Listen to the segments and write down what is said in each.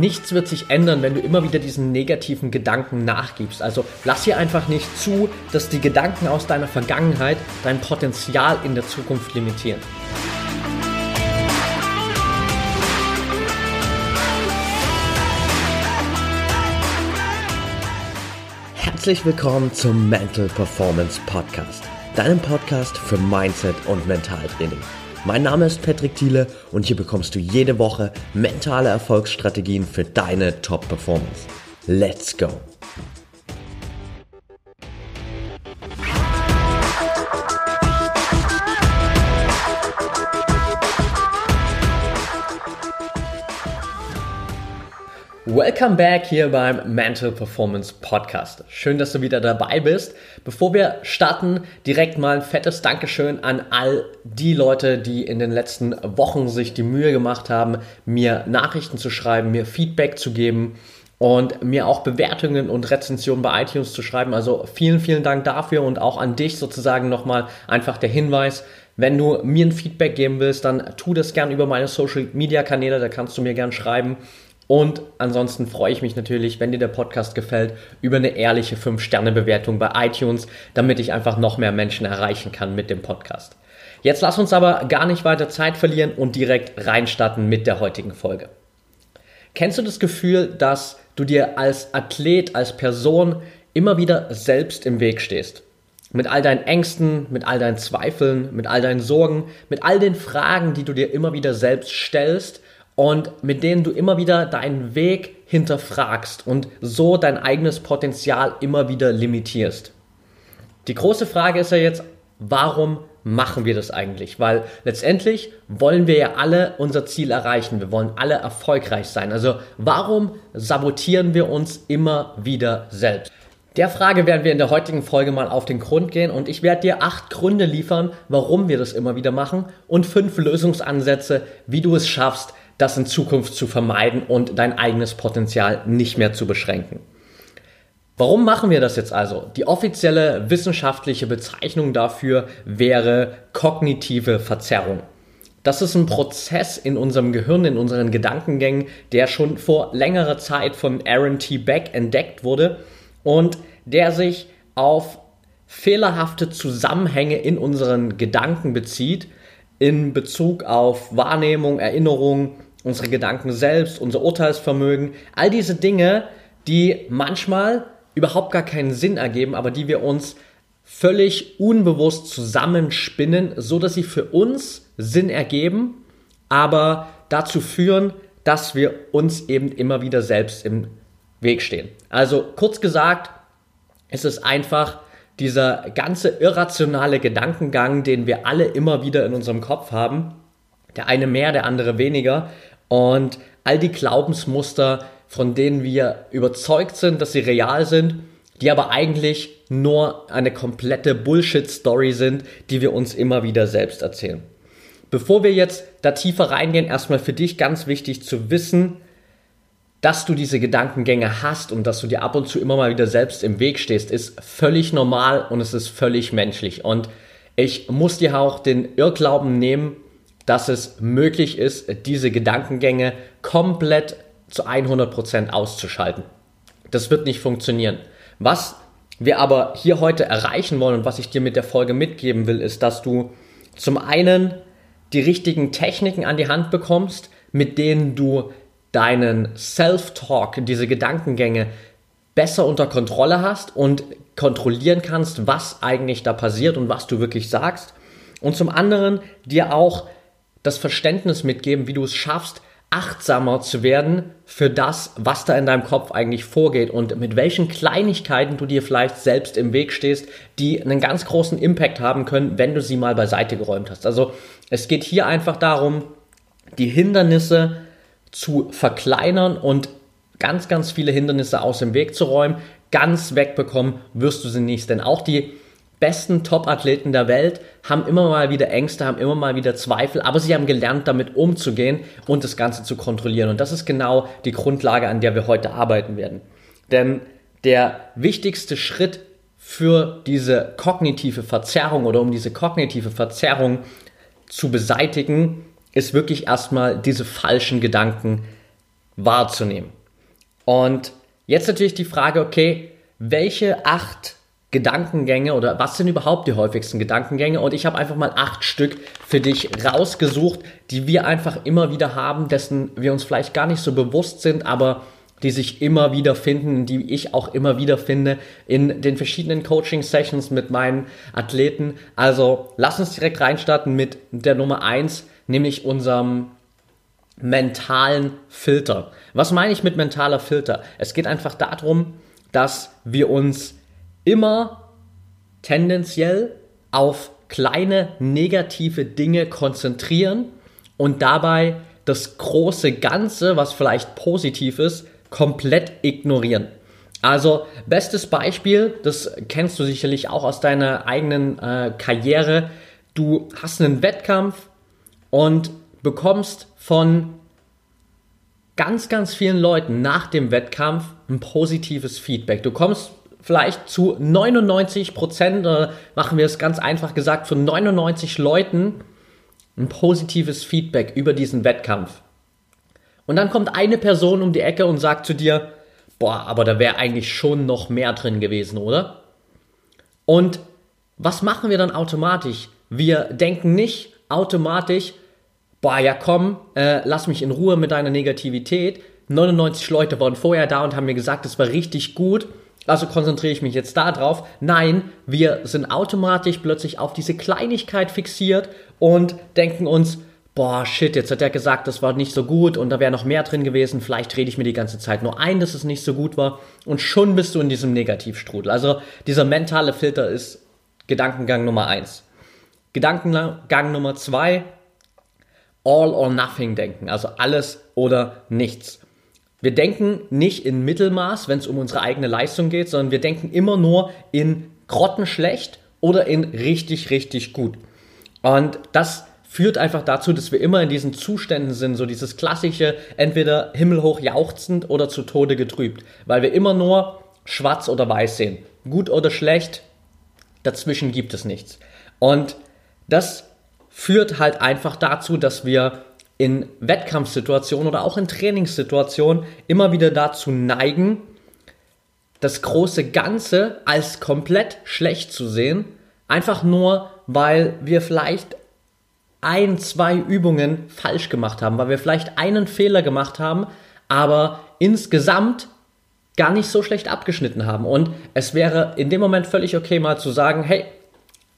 nichts wird sich ändern, wenn du immer wieder diesen negativen Gedanken nachgibst. Also lass hier einfach nicht zu, dass die Gedanken aus deiner Vergangenheit dein Potenzial in der Zukunft limitieren. Herzlich willkommen zum Mental Performance Podcast, deinem Podcast für Mindset und Mentaltraining. Mein Name ist Patrick Thiele und hier bekommst du jede Woche mentale Erfolgsstrategien für deine Top-Performance. Let's go! Welcome back hier beim Mental Performance Podcast. Schön, dass du wieder dabei bist. Bevor wir starten, direkt mal ein fettes Dankeschön an all die Leute, die in den letzten Wochen sich die Mühe gemacht haben, mir Nachrichten zu schreiben, mir Feedback zu geben und mir auch Bewertungen und Rezensionen bei iTunes zu schreiben. Also vielen, vielen Dank dafür und auch an dich sozusagen nochmal einfach der Hinweis. Wenn du mir ein Feedback geben willst, dann tu das gern über meine Social Media Kanäle, da kannst du mir gern schreiben. Und ansonsten freue ich mich natürlich, wenn dir der Podcast gefällt, über eine ehrliche 5-Sterne-Bewertung bei iTunes, damit ich einfach noch mehr Menschen erreichen kann mit dem Podcast. Jetzt lass uns aber gar nicht weiter Zeit verlieren und direkt reinstarten mit der heutigen Folge. Kennst du das Gefühl, dass du dir als Athlet, als Person immer wieder selbst im Weg stehst? Mit all deinen Ängsten, mit all deinen Zweifeln, mit all deinen Sorgen, mit all den Fragen, die du dir immer wieder selbst stellst und mit denen du immer wieder deinen Weg hinterfragst und so dein eigenes Potenzial immer wieder limitierst. Die große Frage ist ja jetzt, warum machen wir das eigentlich? Weil letztendlich wollen wir ja alle unser Ziel erreichen. Wir wollen alle erfolgreich sein. Also warum sabotieren wir uns immer wieder selbst? Der Frage werden wir in der heutigen Folge mal auf den Grund gehen und ich werde dir acht Gründe liefern, warum wir das immer wieder machen und fünf Lösungsansätze, wie du es schaffst, das in Zukunft zu vermeiden und dein eigenes Potenzial nicht mehr zu beschränken. Warum machen wir das jetzt also? Die offizielle wissenschaftliche Bezeichnung dafür wäre kognitive Verzerrung. Das ist ein Prozess in unserem Gehirn, in unseren Gedankengängen, der schon vor längerer Zeit von Aaron T. Beck entdeckt wurde und der sich auf fehlerhafte Zusammenhänge in unseren Gedanken bezieht, in Bezug auf Wahrnehmung, Erinnerung, unsere Gedanken selbst, unser Urteilsvermögen, all diese Dinge, die manchmal überhaupt gar keinen Sinn ergeben, aber die wir uns völlig unbewusst zusammenspinnen, so dass sie für uns Sinn ergeben, aber dazu führen, dass wir uns eben immer wieder selbst im Weg stehen. Also kurz gesagt, es ist einfach dieser ganze irrationale Gedankengang, den wir alle immer wieder in unserem Kopf haben, der eine mehr, der andere weniger, und all die Glaubensmuster, von denen wir überzeugt sind, dass sie real sind, die aber eigentlich nur eine komplette Bullshit-Story sind, die wir uns immer wieder selbst erzählen. Bevor wir jetzt da tiefer reingehen, erstmal für dich ganz wichtig zu wissen, dass du diese Gedankengänge hast und dass du dir ab und zu immer mal wieder selbst im Weg stehst, ist völlig normal und es ist völlig menschlich. Und ich muss dir auch den Irrglauben nehmen, dass es möglich ist, diese Gedankengänge komplett zu 100% auszuschalten. Das wird nicht funktionieren. Was wir aber hier heute erreichen wollen und was ich dir mit der Folge mitgeben will, ist, dass du zum einen die richtigen Techniken an die Hand bekommst, mit denen du deinen Self-Talk, diese Gedankengänge besser unter Kontrolle hast und kontrollieren kannst, was eigentlich da passiert und was du wirklich sagst. Und zum anderen dir auch das Verständnis mitgeben, wie du es schaffst, achtsamer zu werden für das, was da in deinem Kopf eigentlich vorgeht und mit welchen Kleinigkeiten du dir vielleicht selbst im Weg stehst, die einen ganz großen Impact haben können, wenn du sie mal beiseite geräumt hast. Also es geht hier einfach darum, die Hindernisse zu verkleinern und ganz, ganz viele Hindernisse aus dem Weg zu räumen. Ganz wegbekommen wirst du sie nicht, denn auch die besten Top-Athleten der Welt haben immer mal wieder Ängste, haben immer mal wieder Zweifel, aber sie haben gelernt, damit umzugehen und das Ganze zu kontrollieren. Und das ist genau die Grundlage, an der wir heute arbeiten werden. Denn der wichtigste Schritt für diese kognitive Verzerrung oder um diese kognitive Verzerrung zu beseitigen, ist wirklich erstmal diese falschen Gedanken wahrzunehmen. Und jetzt natürlich die Frage, okay, welche acht Gedankengänge oder was sind überhaupt die häufigsten Gedankengänge? Und ich habe einfach mal acht Stück für dich rausgesucht, die wir einfach immer wieder haben, dessen wir uns vielleicht gar nicht so bewusst sind, aber die sich immer wieder finden, die ich auch immer wieder finde in den verschiedenen Coaching-Sessions mit meinen Athleten. Also lass uns direkt reinstarten mit der Nummer eins, nämlich unserem mentalen Filter. Was meine ich mit mentaler Filter? Es geht einfach darum, dass wir uns immer tendenziell auf kleine negative Dinge konzentrieren und dabei das große Ganze, was vielleicht positiv ist, komplett ignorieren. Also bestes Beispiel, das kennst du sicherlich auch aus deiner eigenen äh, Karriere. Du hast einen Wettkampf und bekommst von ganz, ganz vielen Leuten nach dem Wettkampf ein positives Feedback. Du kommst vielleicht zu 99 Prozent, oder machen wir es ganz einfach gesagt, von 99 Leuten ein positives Feedback über diesen Wettkampf. Und dann kommt eine Person um die Ecke und sagt zu dir, boah, aber da wäre eigentlich schon noch mehr drin gewesen, oder? Und was machen wir dann automatisch? Wir denken nicht automatisch, boah, ja komm, äh, lass mich in Ruhe mit deiner Negativität. 99 Leute waren vorher da und haben mir gesagt, es war richtig gut. Also konzentriere ich mich jetzt da drauf. Nein, wir sind automatisch plötzlich auf diese Kleinigkeit fixiert und denken uns, boah, shit, jetzt hat er gesagt, das war nicht so gut und da wäre noch mehr drin gewesen. Vielleicht rede ich mir die ganze Zeit nur ein, dass es nicht so gut war. Und schon bist du in diesem Negativstrudel. Also dieser mentale Filter ist Gedankengang Nummer eins. Gedankengang Nummer zwei, all or nothing denken. Also alles oder nichts. Wir denken nicht in Mittelmaß, wenn es um unsere eigene Leistung geht, sondern wir denken immer nur in grottenschlecht oder in richtig, richtig gut. Und das führt einfach dazu, dass wir immer in diesen Zuständen sind, so dieses klassische, entweder himmelhoch jauchzend oder zu Tode getrübt, weil wir immer nur schwarz oder weiß sehen. Gut oder schlecht, dazwischen gibt es nichts. Und das führt halt einfach dazu, dass wir in Wettkampfsituationen oder auch in Trainingssituationen immer wieder dazu neigen, das große Ganze als komplett schlecht zu sehen, einfach nur, weil wir vielleicht ein, zwei Übungen falsch gemacht haben, weil wir vielleicht einen Fehler gemacht haben, aber insgesamt gar nicht so schlecht abgeschnitten haben. Und es wäre in dem Moment völlig okay, mal zu sagen, hey,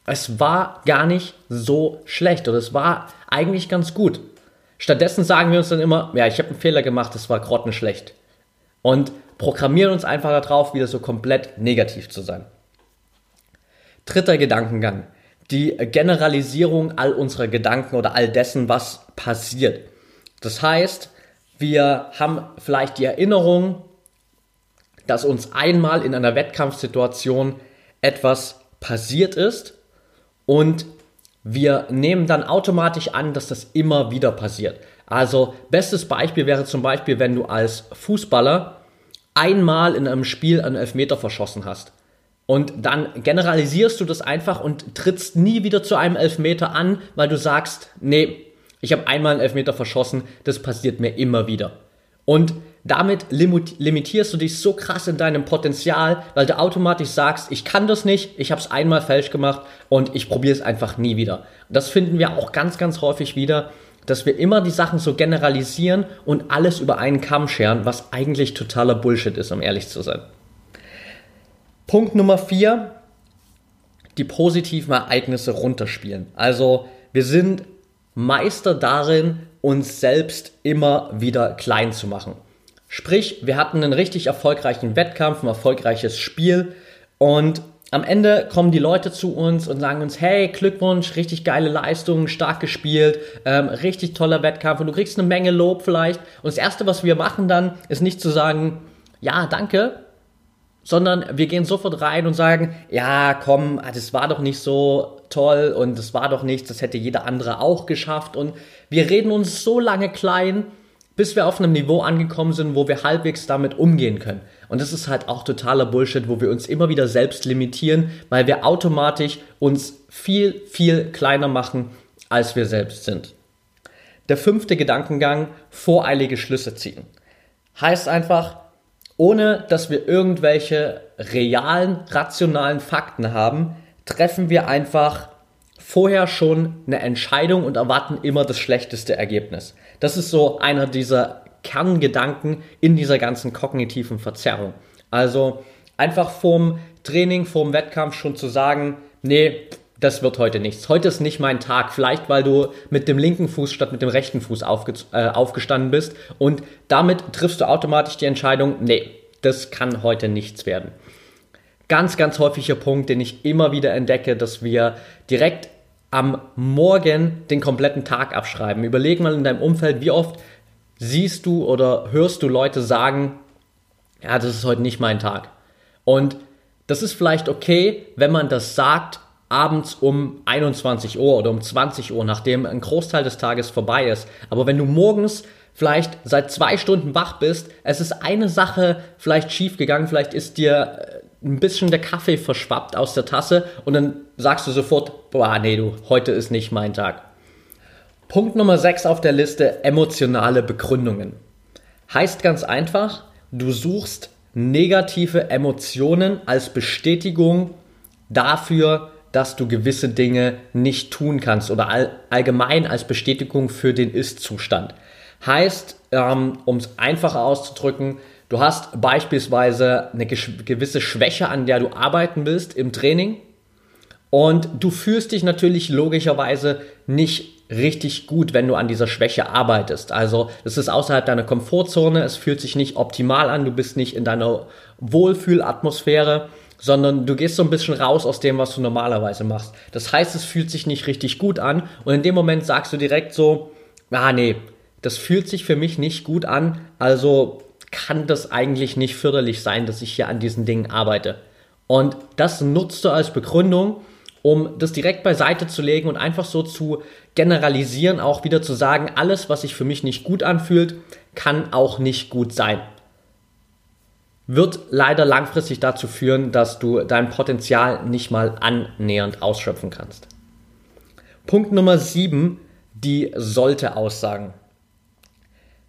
es war gar nicht so schlecht oder es war eigentlich ganz gut. Stattdessen sagen wir uns dann immer, ja, ich habe einen Fehler gemacht, es war grottenschlecht. Und programmieren uns einfach darauf, wieder so komplett negativ zu sein. Dritter Gedankengang die Generalisierung all unserer Gedanken oder all dessen, was passiert. Das heißt, wir haben vielleicht die Erinnerung, dass uns einmal in einer Wettkampfsituation etwas passiert ist und wir nehmen dann automatisch an, dass das immer wieder passiert. Also bestes Beispiel wäre zum Beispiel, wenn du als Fußballer einmal in einem Spiel einen Elfmeter verschossen hast. Und dann generalisierst du das einfach und trittst nie wieder zu einem Elfmeter an, weil du sagst, nee, ich habe einmal einen Elfmeter verschossen, das passiert mir immer wieder. Und damit limitierst du dich so krass in deinem Potenzial, weil du automatisch sagst, ich kann das nicht, ich habe es einmal falsch gemacht und ich probiere es einfach nie wieder. Das finden wir auch ganz, ganz häufig wieder, dass wir immer die Sachen so generalisieren und alles über einen Kamm scheren, was eigentlich totaler Bullshit ist, um ehrlich zu sein. Punkt Nummer vier, die positiven Ereignisse runterspielen. Also wir sind Meister darin, uns selbst immer wieder klein zu machen. Sprich, wir hatten einen richtig erfolgreichen Wettkampf, ein erfolgreiches Spiel und am Ende kommen die Leute zu uns und sagen uns, hey, Glückwunsch, richtig geile Leistung, stark gespielt, ähm, richtig toller Wettkampf und du kriegst eine Menge Lob vielleicht. Und das Erste, was wir machen dann, ist nicht zu sagen, ja, danke, sondern wir gehen sofort rein und sagen, ja, komm, ah, das war doch nicht so toll und das war doch nichts, das hätte jeder andere auch geschafft und wir reden uns so lange klein, bis wir auf einem Niveau angekommen sind, wo wir halbwegs damit umgehen können. Und das ist halt auch totaler Bullshit, wo wir uns immer wieder selbst limitieren, weil wir automatisch uns viel, viel kleiner machen, als wir selbst sind. Der fünfte Gedankengang, voreilige Schlüsse ziehen. Heißt einfach, ohne dass wir irgendwelche realen, rationalen Fakten haben, treffen wir einfach vorher schon eine Entscheidung und erwarten immer das schlechteste Ergebnis. Das ist so einer dieser Kerngedanken in dieser ganzen kognitiven Verzerrung. Also einfach vorm Training, vorm Wettkampf schon zu sagen, nee, das wird heute nichts. Heute ist nicht mein Tag. Vielleicht, weil du mit dem linken Fuß statt mit dem rechten Fuß aufge äh, aufgestanden bist. Und damit triffst du automatisch die Entscheidung, nee, das kann heute nichts werden. Ganz, ganz häufiger Punkt, den ich immer wieder entdecke, dass wir direkt am Morgen den kompletten Tag abschreiben. Überleg mal in deinem Umfeld, wie oft siehst du oder hörst du Leute sagen, ja, das ist heute nicht mein Tag. Und das ist vielleicht okay, wenn man das sagt, abends um 21 Uhr oder um 20 Uhr, nachdem ein Großteil des Tages vorbei ist. Aber wenn du morgens vielleicht seit zwei Stunden wach bist, es ist eine Sache vielleicht schief gegangen, vielleicht ist dir äh, ein bisschen der Kaffee verschwappt aus der Tasse und dann sagst du sofort, boah, nee, du, heute ist nicht mein Tag. Punkt Nummer 6 auf der Liste, emotionale Begründungen. Heißt ganz einfach, du suchst negative Emotionen als Bestätigung dafür, dass du gewisse Dinge nicht tun kannst oder all, allgemein als Bestätigung für den Ist-Zustand. Heißt, ähm, um es einfacher auszudrücken, du hast beispielsweise eine gewisse Schwäche, an der du arbeiten willst im Training und du fühlst dich natürlich logischerweise nicht richtig gut, wenn du an dieser Schwäche arbeitest. Also es ist außerhalb deiner Komfortzone, es fühlt sich nicht optimal an, du bist nicht in deiner Wohlfühlatmosphäre sondern du gehst so ein bisschen raus aus dem, was du normalerweise machst. Das heißt, es fühlt sich nicht richtig gut an und in dem Moment sagst du direkt so, ah nee, das fühlt sich für mich nicht gut an, also kann das eigentlich nicht förderlich sein, dass ich hier an diesen Dingen arbeite. Und das nutzt du als Begründung, um das direkt beiseite zu legen und einfach so zu generalisieren, auch wieder zu sagen, alles, was sich für mich nicht gut anfühlt, kann auch nicht gut sein wird leider langfristig dazu führen, dass du dein Potenzial nicht mal annähernd ausschöpfen kannst. Punkt Nummer 7, die sollte Aussagen.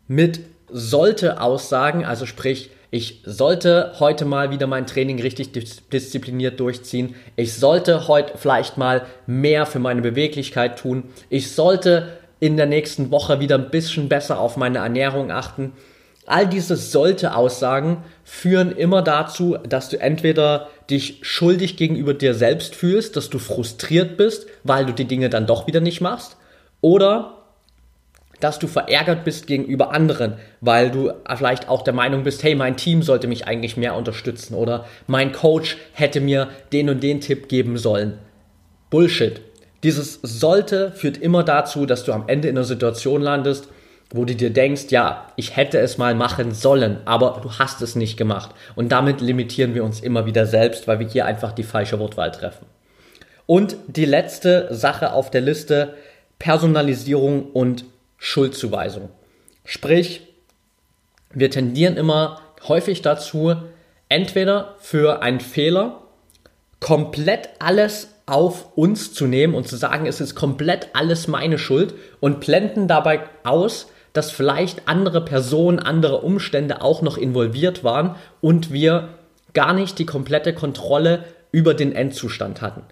Mit sollte Aussagen, also sprich, ich sollte heute mal wieder mein Training richtig diszipliniert durchziehen. Ich sollte heute vielleicht mal mehr für meine Beweglichkeit tun. Ich sollte in der nächsten Woche wieder ein bisschen besser auf meine Ernährung achten. All diese sollte Aussagen führen immer dazu, dass du entweder dich schuldig gegenüber dir selbst fühlst, dass du frustriert bist, weil du die Dinge dann doch wieder nicht machst, oder dass du verärgert bist gegenüber anderen, weil du vielleicht auch der Meinung bist, hey, mein Team sollte mich eigentlich mehr unterstützen oder mein Coach hätte mir den und den Tipp geben sollen. Bullshit. Dieses sollte führt immer dazu, dass du am Ende in einer Situation landest, wo du dir denkst, ja, ich hätte es mal machen sollen, aber du hast es nicht gemacht. Und damit limitieren wir uns immer wieder selbst, weil wir hier einfach die falsche Wortwahl treffen. Und die letzte Sache auf der Liste, Personalisierung und Schuldzuweisung. Sprich, wir tendieren immer häufig dazu, entweder für einen Fehler komplett alles auf uns zu nehmen und zu sagen, es ist komplett alles meine Schuld und blenden dabei aus, dass vielleicht andere Personen, andere Umstände auch noch involviert waren und wir gar nicht die komplette Kontrolle über den Endzustand hatten.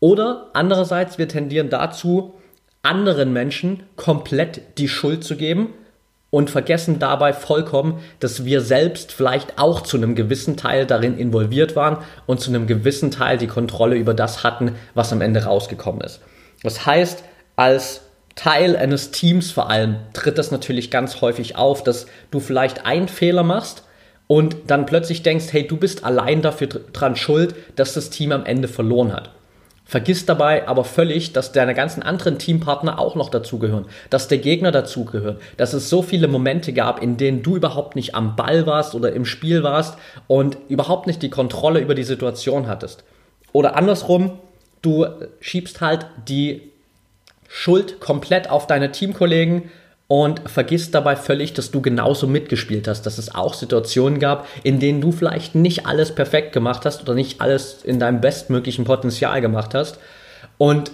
Oder andererseits, wir tendieren dazu, anderen Menschen komplett die Schuld zu geben und vergessen dabei vollkommen, dass wir selbst vielleicht auch zu einem gewissen Teil darin involviert waren und zu einem gewissen Teil die Kontrolle über das hatten, was am Ende rausgekommen ist. Das heißt, als Teil eines Teams vor allem tritt das natürlich ganz häufig auf, dass du vielleicht einen Fehler machst und dann plötzlich denkst, hey, du bist allein dafür dran schuld, dass das Team am Ende verloren hat. Vergiss dabei aber völlig, dass deine ganzen anderen Teampartner auch noch dazugehören, dass der Gegner dazugehört, dass es so viele Momente gab, in denen du überhaupt nicht am Ball warst oder im Spiel warst und überhaupt nicht die Kontrolle über die Situation hattest. Oder andersrum, du schiebst halt die Schuld komplett auf deine Teamkollegen und vergisst dabei völlig, dass du genauso mitgespielt hast, dass es auch Situationen gab, in denen du vielleicht nicht alles perfekt gemacht hast oder nicht alles in deinem bestmöglichen Potenzial gemacht hast und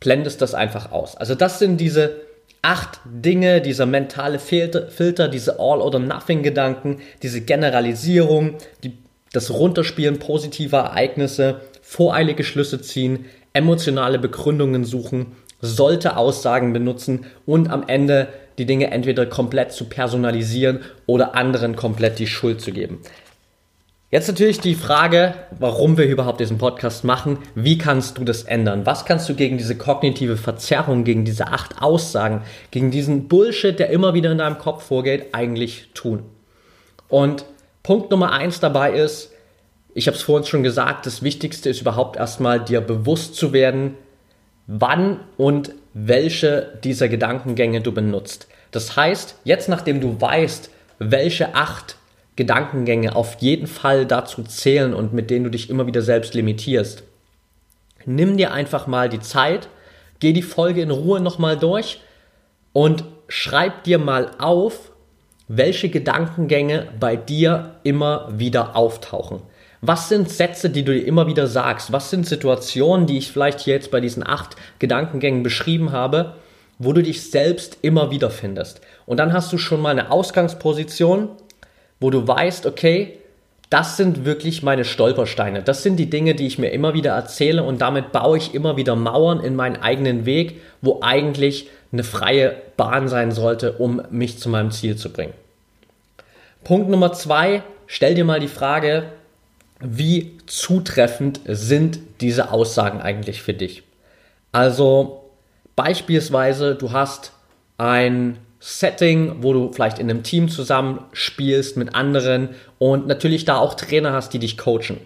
blendest das einfach aus. Also das sind diese acht Dinge, dieser mentale Filter, diese All-or-Nothing-Gedanken, diese Generalisierung, die, das Runterspielen positiver Ereignisse, voreilige Schlüsse ziehen, emotionale Begründungen suchen, sollte Aussagen benutzen und am Ende die Dinge entweder komplett zu personalisieren oder anderen komplett die Schuld zu geben. Jetzt natürlich die Frage, warum wir überhaupt diesen Podcast machen. Wie kannst du das ändern? Was kannst du gegen diese kognitive Verzerrung, gegen diese acht Aussagen, gegen diesen Bullshit, der immer wieder in deinem Kopf vorgeht, eigentlich tun? Und Punkt Nummer eins dabei ist, ich habe es vorhin schon gesagt, das Wichtigste ist überhaupt erstmal dir bewusst zu werden, wann und welche dieser Gedankengänge du benutzt. Das heißt, jetzt nachdem du weißt, welche acht Gedankengänge auf jeden Fall dazu zählen und mit denen du dich immer wieder selbst limitierst. Nimm dir einfach mal die Zeit, geh die Folge in Ruhe nochmal durch und schreib dir mal auf, welche Gedankengänge bei dir immer wieder auftauchen. Was sind Sätze, die du dir immer wieder sagst? Was sind Situationen, die ich vielleicht hier jetzt bei diesen acht Gedankengängen beschrieben habe, wo du dich selbst immer wieder findest? Und dann hast du schon mal eine Ausgangsposition, wo du weißt, okay, das sind wirklich meine Stolpersteine. Das sind die Dinge, die ich mir immer wieder erzähle und damit baue ich immer wieder Mauern in meinen eigenen Weg, wo eigentlich eine freie Bahn sein sollte, um mich zu meinem Ziel zu bringen. Punkt Nummer zwei, stell dir mal die Frage, wie zutreffend sind diese Aussagen eigentlich für dich? Also beispielsweise, du hast ein Setting, wo du vielleicht in einem Team zusammenspielst mit anderen und natürlich da auch Trainer hast, die dich coachen.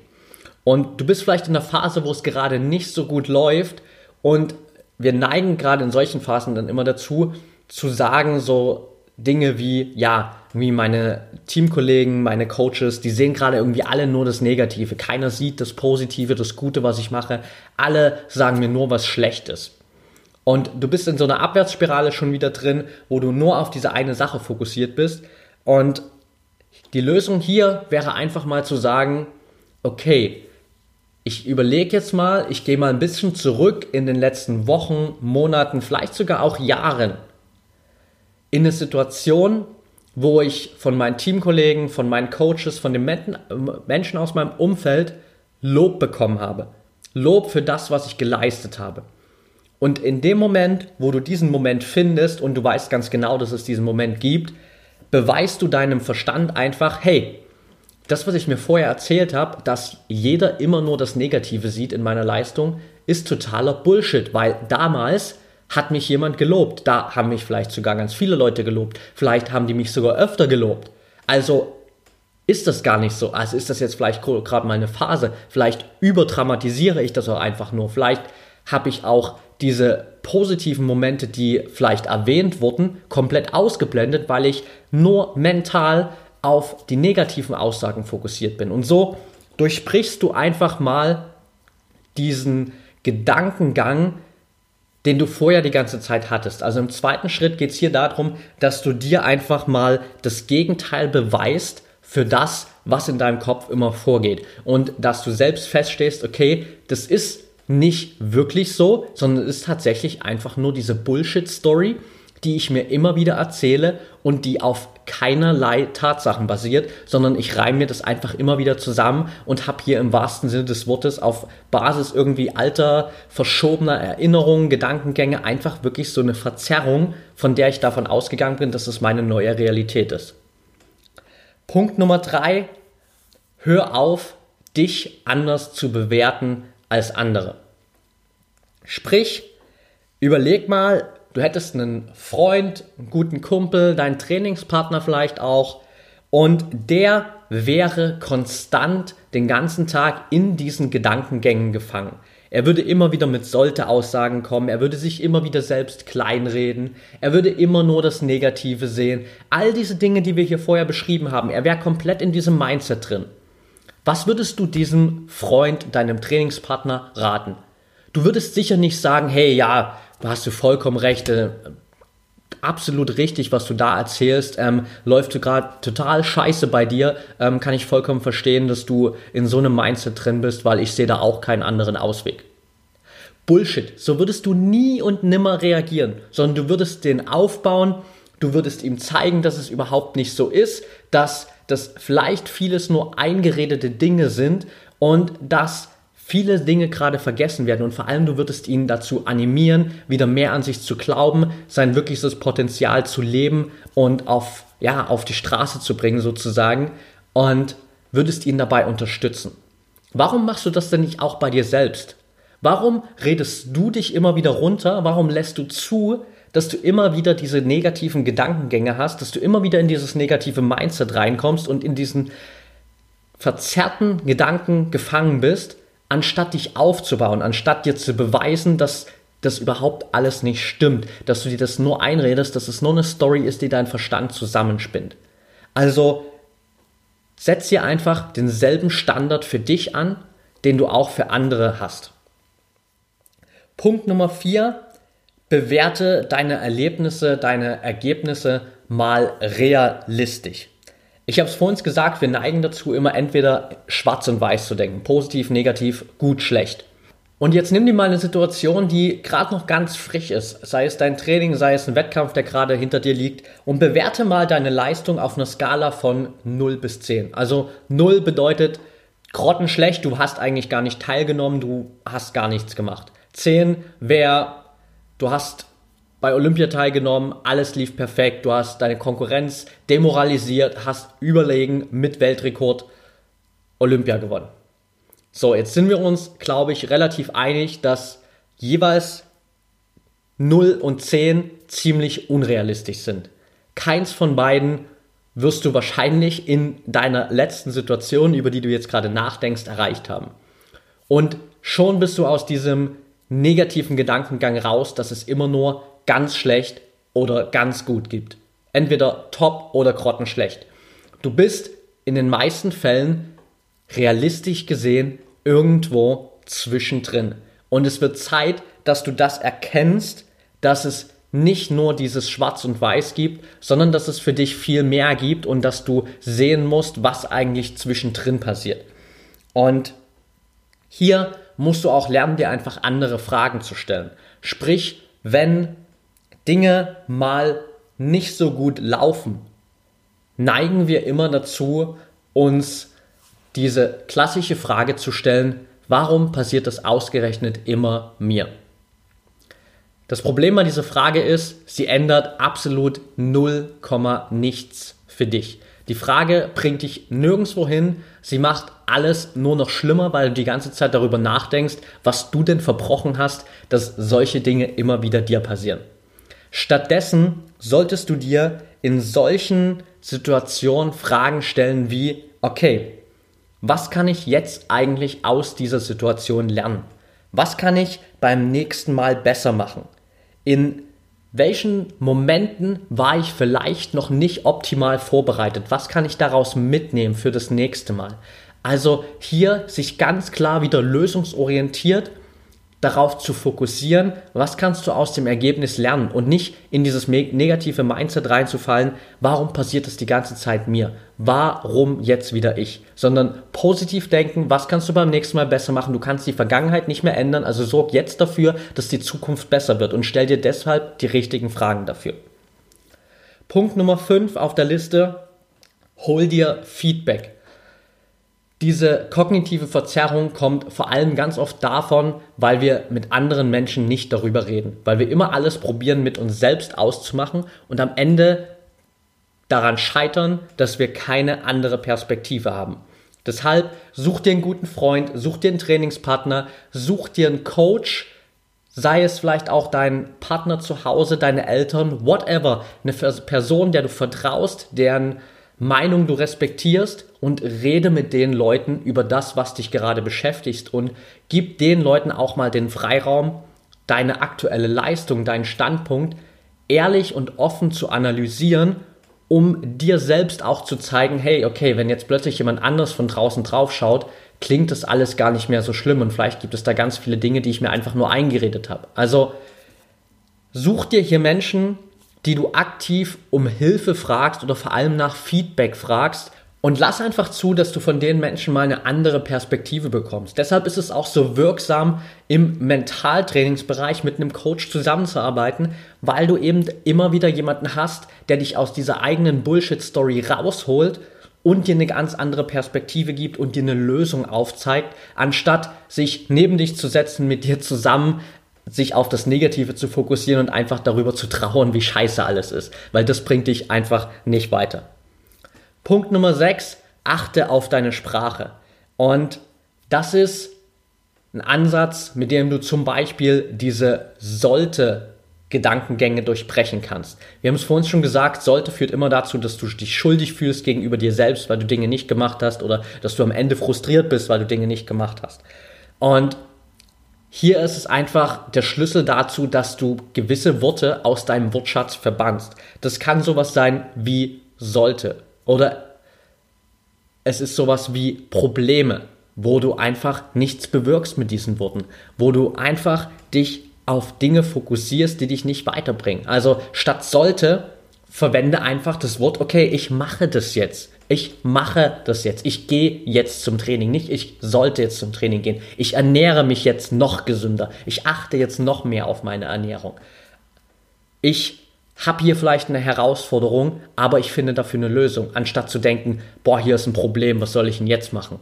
Und du bist vielleicht in einer Phase, wo es gerade nicht so gut läuft und wir neigen gerade in solchen Phasen dann immer dazu, zu sagen so Dinge wie, ja, wie meine Teamkollegen, meine Coaches, die sehen gerade irgendwie alle nur das Negative. Keiner sieht das Positive, das Gute, was ich mache. Alle sagen mir nur was Schlechtes. Und du bist in so einer Abwärtsspirale schon wieder drin, wo du nur auf diese eine Sache fokussiert bist. Und die Lösung hier wäre einfach mal zu sagen, okay, ich überlege jetzt mal, ich gehe mal ein bisschen zurück in den letzten Wochen, Monaten, vielleicht sogar auch Jahren in eine Situation, wo ich von meinen Teamkollegen, von meinen Coaches, von den Menschen aus meinem Umfeld Lob bekommen habe. Lob für das, was ich geleistet habe. Und in dem Moment, wo du diesen Moment findest und du weißt ganz genau, dass es diesen Moment gibt, beweist du deinem Verstand einfach, hey, das, was ich mir vorher erzählt habe, dass jeder immer nur das Negative sieht in meiner Leistung, ist totaler Bullshit, weil damals hat mich jemand gelobt. Da haben mich vielleicht sogar ganz viele Leute gelobt. Vielleicht haben die mich sogar öfter gelobt. Also ist das gar nicht so. Also ist das jetzt vielleicht gerade mal eine Phase. Vielleicht überdramatisiere ich das auch einfach nur. Vielleicht habe ich auch diese positiven Momente, die vielleicht erwähnt wurden, komplett ausgeblendet, weil ich nur mental auf die negativen Aussagen fokussiert bin. Und so durchbrichst du einfach mal diesen Gedankengang, den du vorher die ganze Zeit hattest. Also im zweiten Schritt geht es hier darum, dass du dir einfach mal das Gegenteil beweist für das, was in deinem Kopf immer vorgeht. Und dass du selbst feststehst, okay, das ist nicht wirklich so, sondern es ist tatsächlich einfach nur diese Bullshit-Story, die ich mir immer wieder erzähle und die auf keinerlei Tatsachen basiert, sondern ich reime mir das einfach immer wieder zusammen und habe hier im wahrsten Sinne des Wortes auf Basis irgendwie alter, verschobener Erinnerungen, Gedankengänge einfach wirklich so eine Verzerrung, von der ich davon ausgegangen bin, dass es meine neue Realität ist. Punkt Nummer drei, hör auf, dich anders zu bewerten als andere. Sprich, überleg mal, du hättest einen Freund, einen guten Kumpel, deinen Trainingspartner vielleicht auch und der wäre konstant den ganzen Tag in diesen Gedankengängen gefangen. Er würde immer wieder mit sollte Aussagen kommen, er würde sich immer wieder selbst kleinreden, er würde immer nur das Negative sehen. All diese Dinge, die wir hier vorher beschrieben haben, er wäre komplett in diesem Mindset drin. Was würdest du diesem Freund, deinem Trainingspartner raten? Du würdest sicher nicht sagen, hey, ja, du hast du vollkommen recht, äh, absolut richtig, was du da erzählst. Ähm, läuft gerade total scheiße bei dir. Ähm, kann ich vollkommen verstehen, dass du in so einem Mindset drin bist, weil ich sehe da auch keinen anderen Ausweg. Bullshit. So würdest du nie und nimmer reagieren, sondern du würdest den aufbauen, du würdest ihm zeigen, dass es überhaupt nicht so ist, dass das vielleicht vieles nur eingeredete Dinge sind und dass viele Dinge gerade vergessen werden und vor allem du würdest ihn dazu animieren, wieder mehr an sich zu glauben, sein wirkliches Potenzial zu leben und auf, ja, auf die Straße zu bringen sozusagen und würdest ihn dabei unterstützen. Warum machst du das denn nicht auch bei dir selbst? Warum redest du dich immer wieder runter? Warum lässt du zu, dass du immer wieder diese negativen Gedankengänge hast, dass du immer wieder in dieses negative Mindset reinkommst und in diesen verzerrten Gedanken gefangen bist, anstatt dich aufzubauen, anstatt dir zu beweisen, dass das überhaupt alles nicht stimmt, dass du dir das nur einredest, dass es nur eine Story ist, die dein Verstand zusammenspinnt. Also setz dir einfach denselben Standard für dich an, den du auch für andere hast. Punkt Nummer vier, bewerte deine Erlebnisse, deine Ergebnisse mal realistisch. Ich habe es vorhin gesagt, wir neigen dazu, immer entweder schwarz und weiß zu denken. Positiv, negativ, gut, schlecht. Und jetzt nimm dir mal eine Situation, die gerade noch ganz frisch ist. Sei es dein Training, sei es ein Wettkampf, der gerade hinter dir liegt. Und bewerte mal deine Leistung auf einer Skala von 0 bis 10. Also 0 bedeutet grottenschlecht, du hast eigentlich gar nicht teilgenommen, du hast gar nichts gemacht. 10 wäre, du hast bei Olympia teilgenommen, alles lief perfekt, du hast deine Konkurrenz demoralisiert, hast überlegen mit Weltrekord Olympia gewonnen. So, jetzt sind wir uns, glaube ich, relativ einig, dass jeweils 0 und 10 ziemlich unrealistisch sind. Keins von beiden wirst du wahrscheinlich in deiner letzten Situation, über die du jetzt gerade nachdenkst, erreicht haben. Und schon bist du aus diesem negativen Gedankengang raus, dass es immer nur ganz schlecht oder ganz gut gibt. Entweder top oder grottenschlecht. Du bist in den meisten Fällen realistisch gesehen irgendwo zwischendrin. Und es wird Zeit, dass du das erkennst, dass es nicht nur dieses Schwarz und Weiß gibt, sondern dass es für dich viel mehr gibt und dass du sehen musst, was eigentlich zwischendrin passiert. Und hier musst du auch lernen, dir einfach andere Fragen zu stellen. Sprich, wenn Dinge mal nicht so gut laufen, neigen wir immer dazu, uns diese klassische Frage zu stellen, warum passiert das ausgerechnet immer mir? Das Problem an dieser Frage ist, sie ändert absolut 0, nichts für dich. Die Frage bringt dich nirgendwo hin, sie macht alles nur noch schlimmer, weil du die ganze Zeit darüber nachdenkst, was du denn verbrochen hast, dass solche Dinge immer wieder dir passieren. Stattdessen solltest du dir in solchen Situationen Fragen stellen wie, okay, was kann ich jetzt eigentlich aus dieser Situation lernen? Was kann ich beim nächsten Mal besser machen? In welchen Momenten war ich vielleicht noch nicht optimal vorbereitet? Was kann ich daraus mitnehmen für das nächste Mal? Also hier sich ganz klar wieder lösungsorientiert darauf zu fokussieren, was kannst du aus dem Ergebnis lernen und nicht in dieses negative Mindset reinzufallen, warum passiert das die ganze Zeit mir? Warum jetzt wieder ich? Sondern positiv denken, was kannst du beim nächsten Mal besser machen? Du kannst die Vergangenheit nicht mehr ändern, also sorg jetzt dafür, dass die Zukunft besser wird und stell dir deshalb die richtigen Fragen dafür. Punkt Nummer 5 auf der Liste, hol dir Feedback. Diese kognitive Verzerrung kommt vor allem ganz oft davon, weil wir mit anderen Menschen nicht darüber reden, weil wir immer alles probieren mit uns selbst auszumachen und am Ende daran scheitern, dass wir keine andere Perspektive haben. Deshalb such dir einen guten Freund, such dir einen Trainingspartner, such dir einen Coach, sei es vielleicht auch dein Partner zu Hause, deine Eltern, whatever, eine Person, der du vertraust, deren Meinung du respektierst und rede mit den Leuten über das, was dich gerade beschäftigt und gib den Leuten auch mal den Freiraum, deine aktuelle Leistung, deinen Standpunkt ehrlich und offen zu analysieren, um dir selbst auch zu zeigen, hey, okay, wenn jetzt plötzlich jemand anders von draußen drauf schaut, klingt das alles gar nicht mehr so schlimm und vielleicht gibt es da ganz viele Dinge, die ich mir einfach nur eingeredet habe. Also such dir hier Menschen, die du aktiv um Hilfe fragst oder vor allem nach Feedback fragst Und lass einfach zu, dass du von den Menschen mal eine andere Perspektive bekommst. Deshalb ist es auch so wirksam, im Mentaltrainingsbereich mit einem Coach zusammenzuarbeiten, weil du eben immer wieder jemanden hast, der dich aus dieser eigenen Bullshit-Story rausholt und dir eine ganz andere Perspektive gibt und dir eine Lösung aufzeigt, anstatt sich neben dich zu setzen, mit dir zusammen sich auf das Negative zu fokussieren und einfach darüber zu trauern, wie scheiße alles ist, weil das bringt dich einfach nicht weiter. Punkt Nummer 6, achte auf deine Sprache. Und das ist ein Ansatz, mit dem du zum Beispiel diese sollte Gedankengänge durchbrechen kannst. Wir haben es vorhin schon gesagt, sollte führt immer dazu, dass du dich schuldig fühlst gegenüber dir selbst, weil du Dinge nicht gemacht hast oder dass du am Ende frustriert bist, weil du Dinge nicht gemacht hast. Und hier ist es einfach der Schlüssel dazu, dass du gewisse Worte aus deinem Wortschatz verbannst. Das kann sowas sein wie sollte oder es ist sowas wie Probleme, wo du einfach nichts bewirkst mit diesen Worten, wo du einfach dich auf Dinge fokussierst, die dich nicht weiterbringen. Also statt sollte, verwende einfach das Wort, okay, ich mache das jetzt. Ich mache das jetzt. Ich gehe jetzt zum Training. Nicht ich sollte jetzt zum Training gehen. Ich ernähre mich jetzt noch gesünder. Ich achte jetzt noch mehr auf meine Ernährung. Ich habe hier vielleicht eine Herausforderung, aber ich finde dafür eine Lösung, anstatt zu denken, boah, hier ist ein Problem, was soll ich denn jetzt machen?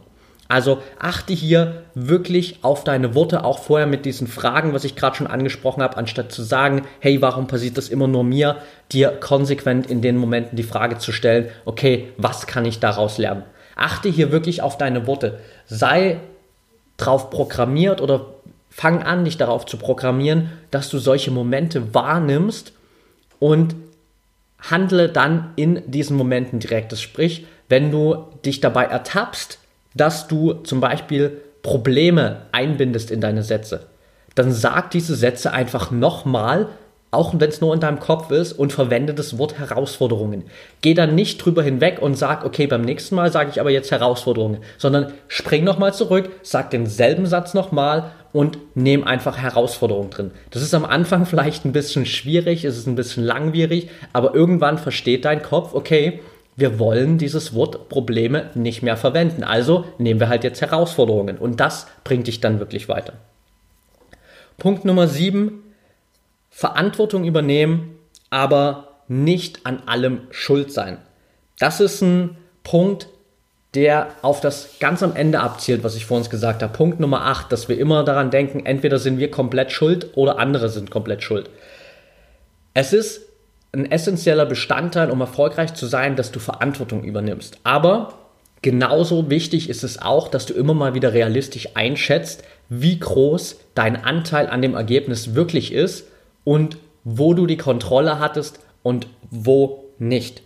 Also achte hier wirklich auf deine Worte, auch vorher mit diesen Fragen, was ich gerade schon angesprochen habe, anstatt zu sagen, hey, warum passiert das immer nur mir, dir konsequent in den Momenten die Frage zu stellen, okay, was kann ich daraus lernen? Achte hier wirklich auf deine Worte. Sei drauf programmiert oder fang an, dich darauf zu programmieren, dass du solche Momente wahrnimmst und handle dann in diesen Momenten direkt. Sprich, wenn du dich dabei ertappst, dass du zum Beispiel Probleme einbindest in deine Sätze, dann sag diese Sätze einfach nochmal, auch wenn es nur in deinem Kopf ist, und verwende das Wort Herausforderungen. Geh dann nicht drüber hinweg und sag, okay, beim nächsten Mal sage ich aber jetzt Herausforderungen, sondern spring nochmal zurück, sag denselben Satz nochmal und nehm einfach Herausforderungen drin. Das ist am Anfang vielleicht ein bisschen schwierig, es ist ein bisschen langwierig, aber irgendwann versteht dein Kopf, okay, wir wollen dieses Wort Probleme nicht mehr verwenden. Also nehmen wir halt jetzt Herausforderungen und das bringt dich dann wirklich weiter. Punkt Nummer 7, Verantwortung übernehmen, aber nicht an allem schuld sein. Das ist ein Punkt, der auf das ganz am Ende abzielt, was ich vor uns gesagt habe. Punkt Nummer 8, dass wir immer daran denken, entweder sind wir komplett schuld oder andere sind komplett schuld. Es ist ein essentieller Bestandteil, um erfolgreich zu sein, dass du Verantwortung übernimmst. Aber genauso wichtig ist es auch, dass du immer mal wieder realistisch einschätzt, wie groß dein Anteil an dem Ergebnis wirklich ist und wo du die Kontrolle hattest und wo nicht.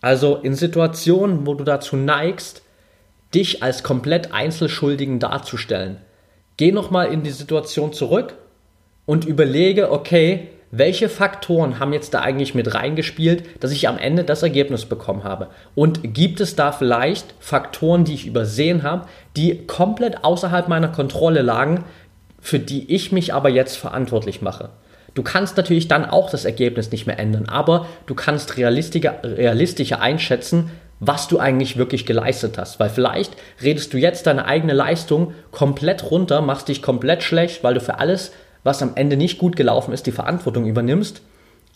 Also in Situationen, wo du dazu neigst, dich als komplett Einzelschuldigen darzustellen, geh nochmal in die Situation zurück und überlege, okay, welche Faktoren haben jetzt da eigentlich mit reingespielt, dass ich am Ende das Ergebnis bekommen habe? Und gibt es da vielleicht Faktoren, die ich übersehen habe, die komplett außerhalb meiner Kontrolle lagen, für die ich mich aber jetzt verantwortlich mache? Du kannst natürlich dann auch das Ergebnis nicht mehr ändern, aber du kannst realistischer, einschätzen, was du eigentlich wirklich geleistet hast. Weil vielleicht redest du jetzt deine eigene Leistung komplett runter, machst dich komplett schlecht, weil du für alles was am Ende nicht gut gelaufen ist, die Verantwortung übernimmst.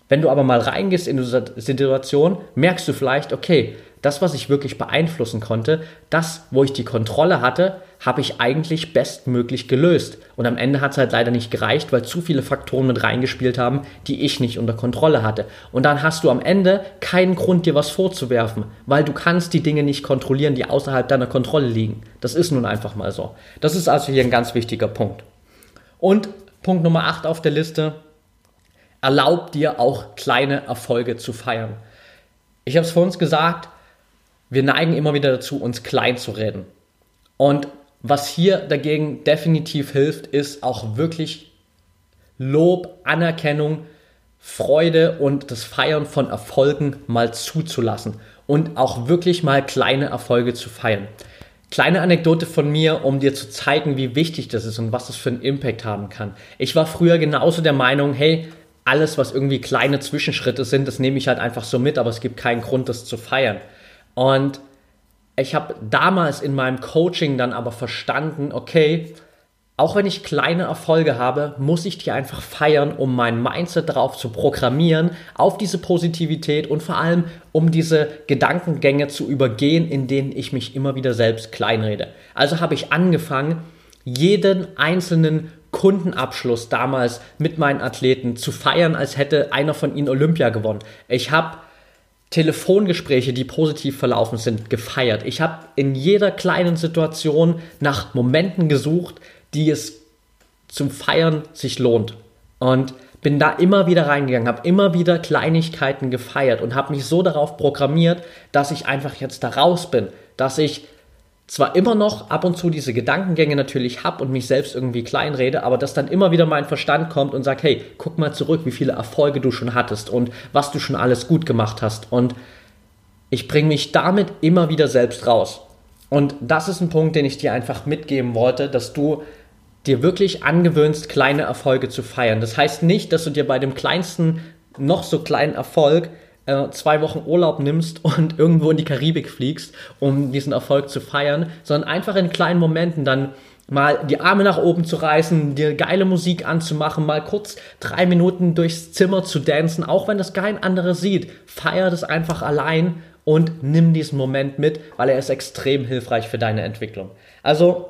Wenn du aber mal reingehst in diese Situation, merkst du vielleicht, okay, das, was ich wirklich beeinflussen konnte, das, wo ich die Kontrolle hatte, habe ich eigentlich bestmöglich gelöst. Und am Ende hat es halt leider nicht gereicht, weil zu viele Faktoren mit reingespielt haben, die ich nicht unter Kontrolle hatte. Und dann hast du am Ende keinen Grund, dir was vorzuwerfen, weil du kannst die Dinge nicht kontrollieren, die außerhalb deiner Kontrolle liegen. Das ist nun einfach mal so. Das ist also hier ein ganz wichtiger Punkt. Und Punkt Nummer 8 auf der Liste. Erlaub dir auch kleine Erfolge zu feiern. Ich habe es vor uns gesagt, wir neigen immer wieder dazu, uns klein zu reden. Und was hier dagegen definitiv hilft, ist auch wirklich Lob, Anerkennung, Freude und das Feiern von Erfolgen mal zuzulassen und auch wirklich mal kleine Erfolge zu feiern. Kleine Anekdote von mir, um dir zu zeigen, wie wichtig das ist und was das für einen Impact haben kann. Ich war früher genauso der Meinung, hey, alles, was irgendwie kleine Zwischenschritte sind, das nehme ich halt einfach so mit, aber es gibt keinen Grund, das zu feiern. Und ich habe damals in meinem Coaching dann aber verstanden, okay, auch wenn ich kleine Erfolge habe, muss ich die einfach feiern, um mein Mindset darauf zu programmieren, auf diese Positivität und vor allem um diese Gedankengänge zu übergehen, in denen ich mich immer wieder selbst kleinrede. Also habe ich angefangen, jeden einzelnen Kundenabschluss damals mit meinen Athleten zu feiern, als hätte einer von ihnen Olympia gewonnen. Ich habe Telefongespräche, die positiv verlaufen sind, gefeiert. Ich habe in jeder kleinen Situation nach Momenten gesucht, die es zum Feiern sich lohnt. Und bin da immer wieder reingegangen, habe immer wieder Kleinigkeiten gefeiert und habe mich so darauf programmiert, dass ich einfach jetzt da raus bin, dass ich zwar immer noch ab und zu diese Gedankengänge natürlich habe und mich selbst irgendwie kleinrede, aber dass dann immer wieder mein Verstand kommt und sagt, hey, guck mal zurück, wie viele Erfolge du schon hattest und was du schon alles gut gemacht hast. Und ich bringe mich damit immer wieder selbst raus. Und das ist ein Punkt, den ich dir einfach mitgeben wollte, dass du dir wirklich angewöhnst, kleine Erfolge zu feiern. Das heißt nicht, dass du dir bei dem kleinsten, noch so kleinen Erfolg äh, zwei Wochen Urlaub nimmst und irgendwo in die Karibik fliegst, um diesen Erfolg zu feiern, sondern einfach in kleinen Momenten dann mal die Arme nach oben zu reißen, dir geile Musik anzumachen, mal kurz drei Minuten durchs Zimmer zu dancen, auch wenn das kein anderer sieht. Feier das einfach allein und nimm diesen Moment mit, weil er ist extrem hilfreich für deine Entwicklung. Also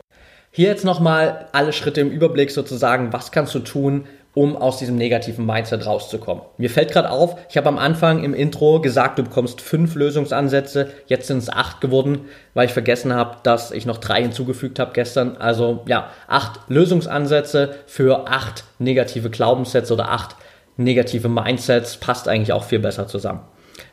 hier jetzt nochmal alle Schritte im Überblick sozusagen, was kannst du tun, um aus diesem negativen Mindset rauszukommen. Mir fällt gerade auf, ich habe am Anfang im Intro gesagt, du bekommst fünf Lösungsansätze, jetzt sind es acht geworden, weil ich vergessen habe, dass ich noch drei hinzugefügt habe gestern. Also ja, acht Lösungsansätze für acht negative Glaubenssätze oder acht negative Mindsets passt eigentlich auch viel besser zusammen.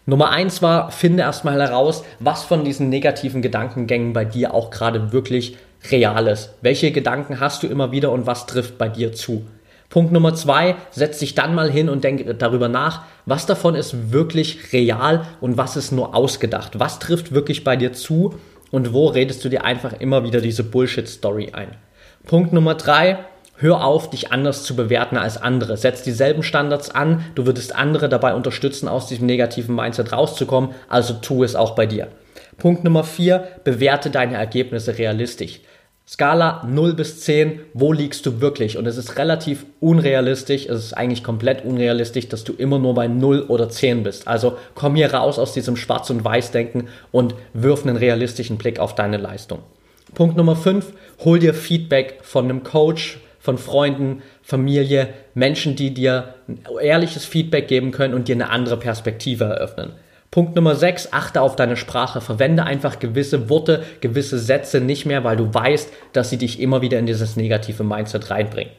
Nummer eins war, finde erstmal heraus, was von diesen negativen Gedankengängen bei dir auch gerade wirklich real ist. Welche Gedanken hast du immer wieder und was trifft bei dir zu? Punkt Nummer zwei, setz dich dann mal hin und denk darüber nach, was davon ist wirklich real und was ist nur ausgedacht. Was trifft wirklich bei dir zu und wo redest du dir einfach immer wieder diese Bullshit-Story ein. Punkt Nummer drei, hör auf, dich anders zu bewerten als andere. Setz dieselben Standards an, du würdest andere dabei unterstützen, aus diesem negativen Mindset rauszukommen, also tu es auch bei dir. Punkt Nummer vier, bewerte deine Ergebnisse realistisch. Skala 0 bis 10, wo liegst du wirklich? Und es ist relativ unrealistisch, es ist eigentlich komplett unrealistisch, dass du immer nur bei 0 oder 10 bist. Also komm hier raus aus diesem Schwarz- und Weiß-Denken und wirf einen realistischen Blick auf deine Leistung. Punkt Nummer 5, hol dir Feedback von einem Coach, von Freunden, Familie, Menschen, die dir ehrliches Feedback geben können und dir eine andere Perspektive eröffnen. Punkt Nummer 6, achte auf deine Sprache. Verwende einfach gewisse Worte, gewisse Sätze nicht mehr, weil du weißt, dass sie dich immer wieder in dieses negative Mindset reinbringen.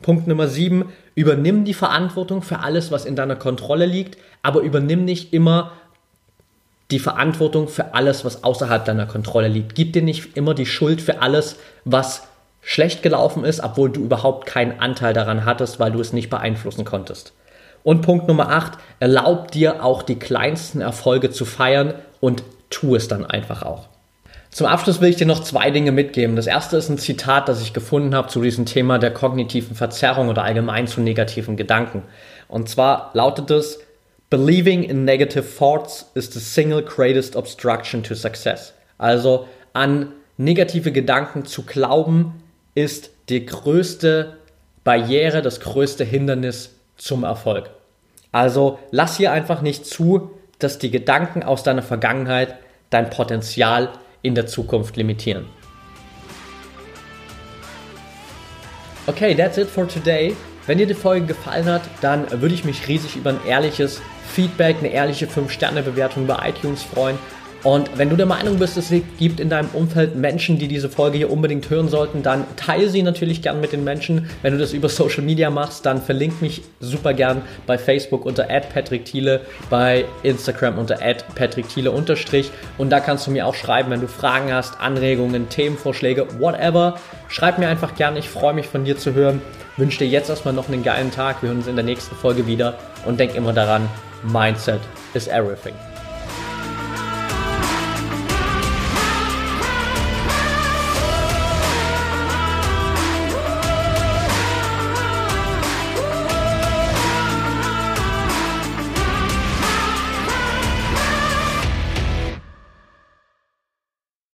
Punkt Nummer 7, übernimm die Verantwortung für alles, was in deiner Kontrolle liegt, aber übernimm nicht immer die Verantwortung für alles, was außerhalb deiner Kontrolle liegt. Gib dir nicht immer die Schuld für alles, was schlecht gelaufen ist, obwohl du überhaupt keinen Anteil daran hattest, weil du es nicht beeinflussen konntest. Und Punkt Nummer 8, erlaub dir auch die kleinsten Erfolge zu feiern und tu es dann einfach auch. Zum Abschluss will ich dir noch zwei Dinge mitgeben. Das erste ist ein Zitat, das ich gefunden habe zu diesem Thema der kognitiven Verzerrung oder allgemein zu negativen Gedanken. Und zwar lautet es, Believing in negative thoughts is the single greatest obstruction to success. Also an negative Gedanken zu glauben, ist die größte Barriere, das größte Hindernis zum Erfolg. Also lass hier einfach nicht zu, dass die Gedanken aus deiner Vergangenheit dein Potenzial in der Zukunft limitieren. Okay, that's it for today. Wenn dir die Folge gefallen hat, dann würde ich mich riesig über ein ehrliches Feedback, eine ehrliche 5-Sterne-Bewertung bei iTunes freuen. Und wenn du der Meinung bist, es gibt in deinem Umfeld Menschen, die diese Folge hier unbedingt hören sollten, dann teile sie natürlich gern mit den Menschen. Wenn du das über Social Media machst, dann verlink mich super gern bei Facebook unter @patrickthiele, bei Instagram unter @patrickthiele und da kannst du mir auch schreiben, wenn du Fragen hast, Anregungen, Themenvorschläge, whatever. Schreib mir einfach gern, ich freue mich von dir zu hören. Wünsche dir jetzt erstmal noch einen geilen Tag. Wir hören uns in der nächsten Folge wieder und denk immer daran, Mindset is everything.